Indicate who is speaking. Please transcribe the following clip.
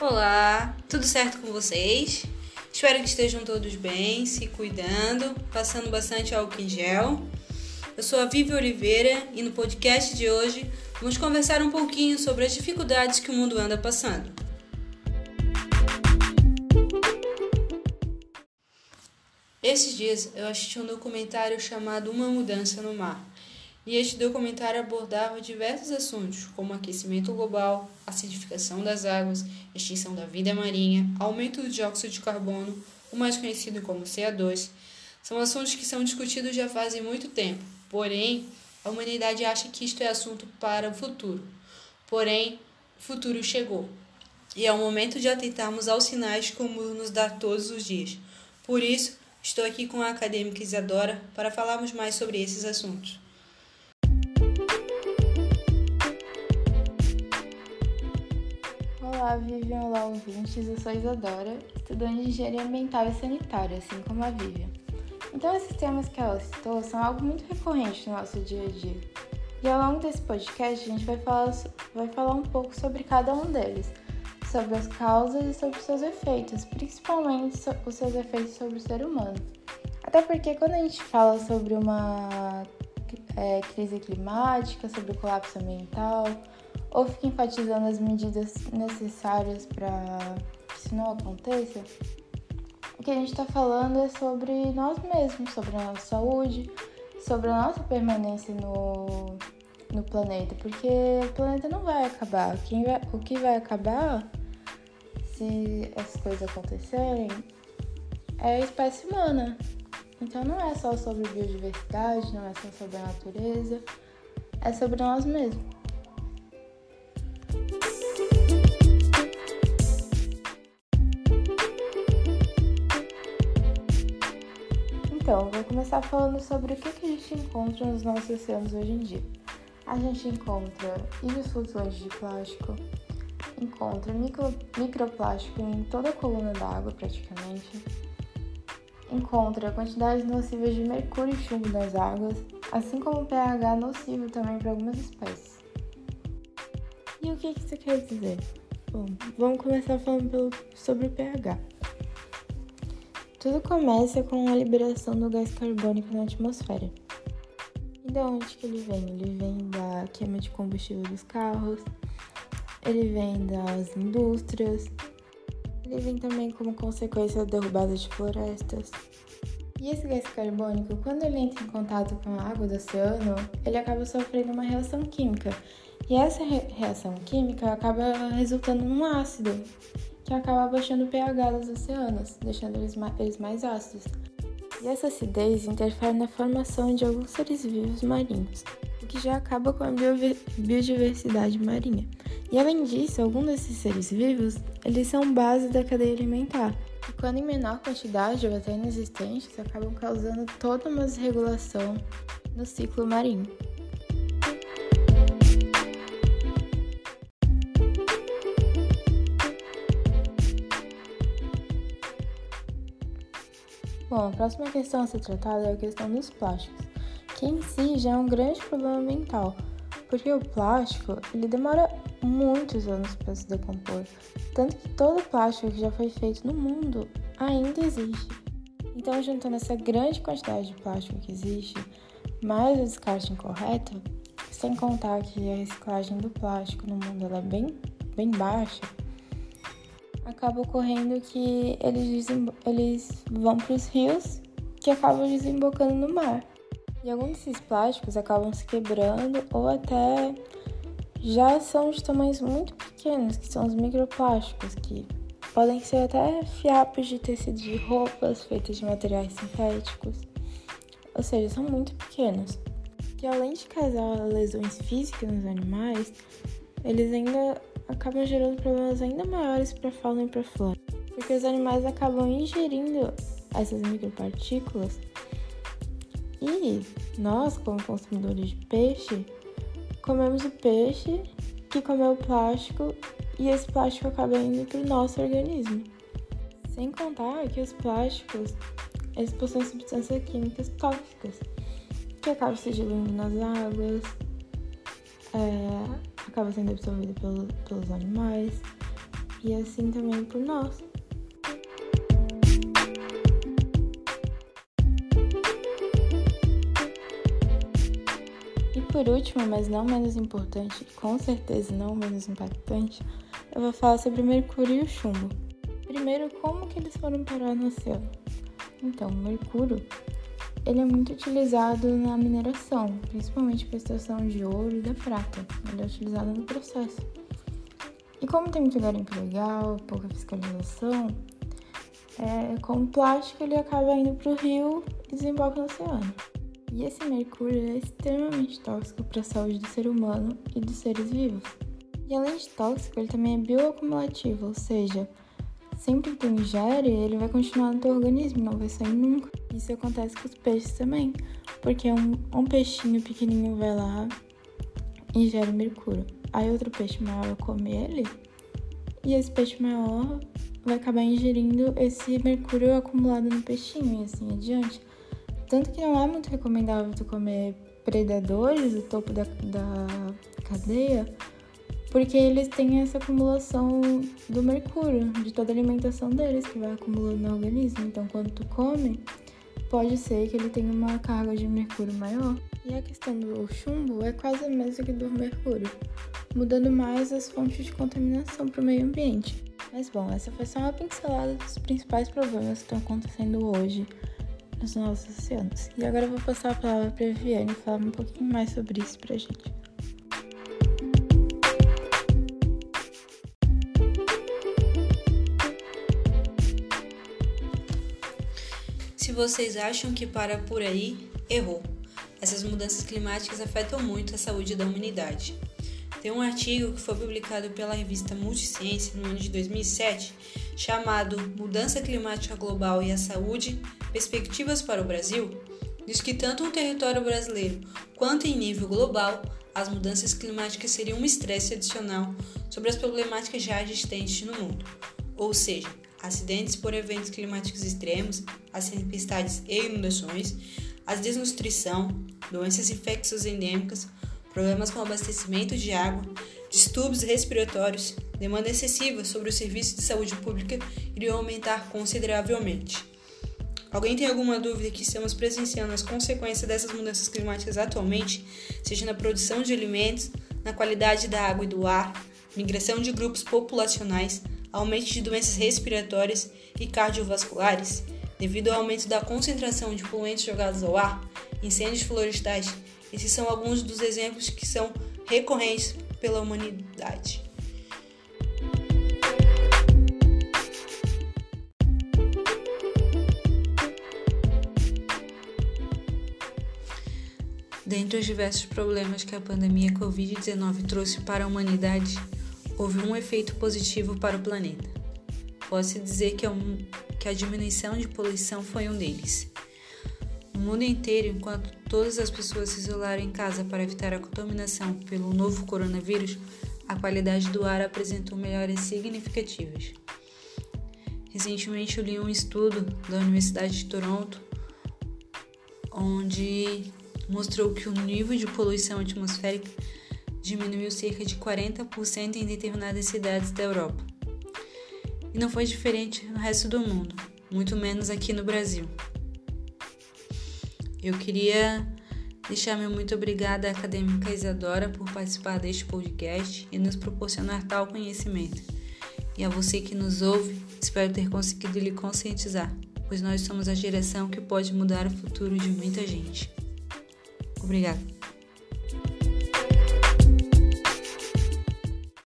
Speaker 1: Olá, tudo certo com vocês? Espero que estejam todos bem, se cuidando, passando bastante álcool em gel. Eu sou a Vivi Oliveira e no podcast de hoje vamos conversar um pouquinho sobre as dificuldades que o mundo anda passando. Esses dias eu assisti um documentário chamado Uma Mudança no Mar e este documentário abordava diversos assuntos, como aquecimento global, acidificação das águas, extinção da vida marinha, aumento do dióxido de carbono, o mais conhecido como CO2. São assuntos que são discutidos já fazem muito tempo, porém, a humanidade acha que isto é assunto para o futuro. Porém, o futuro chegou. E é o momento de atentarmos aos sinais que o mundo nos dá todos os dias. Por isso, estou aqui com a acadêmica Isadora para falarmos mais sobre esses assuntos.
Speaker 2: Olá, Vivian, olá, ouvintes. Eu sou Isadora, estudante de Engenharia Ambiental e Sanitária, assim como a Vivian. Então, esses temas que ela citou são algo muito recorrente no nosso dia a dia. E ao longo desse podcast, a gente vai falar, vai falar um pouco sobre cada um deles, sobre as causas e sobre seus efeitos, principalmente os seus efeitos sobre o ser humano. Até porque quando a gente fala sobre uma é, crise climática, sobre o colapso ambiental, ou fica enfatizando as medidas necessárias para que isso não aconteça, o que a gente está falando é sobre nós mesmos, sobre a nossa saúde, sobre a nossa permanência no, no planeta, porque o planeta não vai acabar. Quem vai, o que vai acabar, se essas coisas acontecerem, é a espécie humana. Então não é só sobre biodiversidade, não é só sobre a natureza, é sobre nós mesmos. Então, vou começar falando sobre o que, a gente encontra nos nossos oceanos hoje em dia. A gente encontra ilhas flutuantes de plástico, encontra micro, microplástico em toda a coluna d'água praticamente, encontra quantidades nocivas de mercúrio e chumbo nas águas, assim como pH nocivo também para algumas espécies. E o que isso quer dizer? Bom, vamos começar falando pelo, sobre o pH. Tudo começa com a liberação do gás carbônico na atmosfera. E de onde que ele vem? Ele vem da queima de combustível dos carros, ele vem das indústrias, ele vem também como consequência da derrubada de florestas. E esse gás carbônico, quando ele entra em contato com a água do oceano, ele acaba sofrendo uma reação química. E essa re reação química acaba resultando num ácido, que acaba abaixando o pH dos oceanos, deixando eles mais, eles mais ácidos. E essa acidez interfere na formação de alguns seres vivos marinhos, o que já acaba com a biodiversidade marinha. E além disso, alguns desses seres vivos, eles são base da cadeia alimentar. E quando em menor quantidade ou até inexistentes, acabam causando toda uma desregulação no ciclo marinho. Bom, a próxima questão a ser tratada é a questão dos plásticos, que em si já é um grande problema ambiental, porque o plástico ele demora muitos anos para se decompor, tanto que todo plástico que já foi feito no mundo ainda existe. Então, juntando essa grande quantidade de plástico que existe, mais o descarte incorreto, sem contar que a reciclagem do plástico no mundo é bem, bem baixa, acaba ocorrendo que eles, eles vão para os rios que acabam desembocando no mar. E alguns desses plásticos acabam se quebrando ou até já são de tamanhos muito pequenos, que são os microplásticos, que podem ser até fiapos de tecido de roupas feitas de materiais sintéticos. Ou seja, são muito pequenos. Que além de causar lesões físicas nos animais, eles ainda acabam gerando problemas ainda maiores para a fauna e para a flora, porque os animais acabam ingerindo essas micropartículas e nós, como consumidores de peixe, comemos o peixe que comeu o plástico e esse plástico acaba indo para o nosso organismo. Sem contar que os plásticos eles possuem substâncias químicas tóxicas que acabam se diluindo nas águas, é, acaba sendo absorvido pelo, pelos animais e assim também por nós. E por último, mas não menos importante, com certeza não menos impactante, eu vou falar sobre o mercúrio e o chumbo. Primeiro, como que eles foram parar no oceano? Então, o mercúrio ele é muito utilizado na mineração, principalmente para extração de ouro e da prata. Ele é utilizado no processo. E como tem muito garimpo legal, pouca fiscalização, é, com o plástico ele acaba indo para o rio e desemboca no oceano. E esse mercúrio é extremamente tóxico para a saúde do ser humano e dos seres vivos. E além de tóxico, ele também é bioacumulativo, ou seja, sempre tu ingere, ele vai continuar no teu organismo, não vai sair nunca. Isso acontece com os peixes também, porque um, um peixinho pequenininho vai lá e ingere mercúrio. Aí outro peixe maior come ele, e esse peixe maior vai acabar ingerindo esse mercúrio acumulado no peixinho e assim adiante. Tanto que não é muito recomendável tu comer predadores, o topo da, da cadeia, porque eles têm essa acumulação do mercúrio, de toda a alimentação deles, que vai acumulando no organismo. Então, quando tu come, pode ser que ele tenha uma carga de mercúrio maior. E a questão do chumbo é quase a mesma que do mercúrio, mudando mais as fontes de contaminação para o meio ambiente. Mas bom, essa foi só uma pincelada dos principais problemas que estão acontecendo hoje nos nossos oceanos. E agora eu vou passar a palavra para a Viviane falar um pouquinho mais sobre isso para a gente.
Speaker 1: Vocês acham que para por aí, errou. Essas mudanças climáticas afetam muito a saúde da humanidade. Tem um artigo que foi publicado pela revista Multiciência no ano de 2007, chamado Mudança Climática Global e a Saúde: Perspectivas para o Brasil, diz que tanto no território brasileiro quanto em nível global, as mudanças climáticas seriam um estresse adicional sobre as problemáticas já existentes no mundo. Ou seja, acidentes por eventos climáticos extremos, as tempestades e inundações, a desnutrição, doenças infecciosas endêmicas, problemas com abastecimento de água, distúrbios respiratórios, demanda excessiva sobre os serviços de saúde pública iriam aumentar consideravelmente. Alguém tem alguma dúvida que estamos presenciando as consequências dessas mudanças climáticas atualmente, seja na produção de alimentos, na qualidade da água e do ar, migração de grupos populacionais, aumento de doenças respiratórias e cardiovasculares, devido ao aumento da concentração de poluentes jogados ao ar, incêndios florestais. Esses são alguns dos exemplos que são recorrentes pela humanidade. Dentre os diversos problemas que a pandemia Covid-19 trouxe para a humanidade, houve um efeito positivo para o planeta. Posso dizer que, é um, que a diminuição de poluição foi um deles. No mundo inteiro, enquanto todas as pessoas se isolaram em casa para evitar a contaminação pelo novo coronavírus, a qualidade do ar apresentou melhorias significativas. Recentemente eu li um estudo da Universidade de Toronto onde mostrou que o nível de poluição atmosférica diminuiu cerca de 40% em determinadas cidades da Europa. E não foi diferente no resto do mundo, muito menos aqui no Brasil. Eu queria deixar meu muito obrigada à acadêmica Isadora por participar deste podcast e nos proporcionar tal conhecimento. E a você que nos ouve, espero ter conseguido lhe conscientizar, pois nós somos a geração que pode mudar o futuro de muita gente. Obrigada.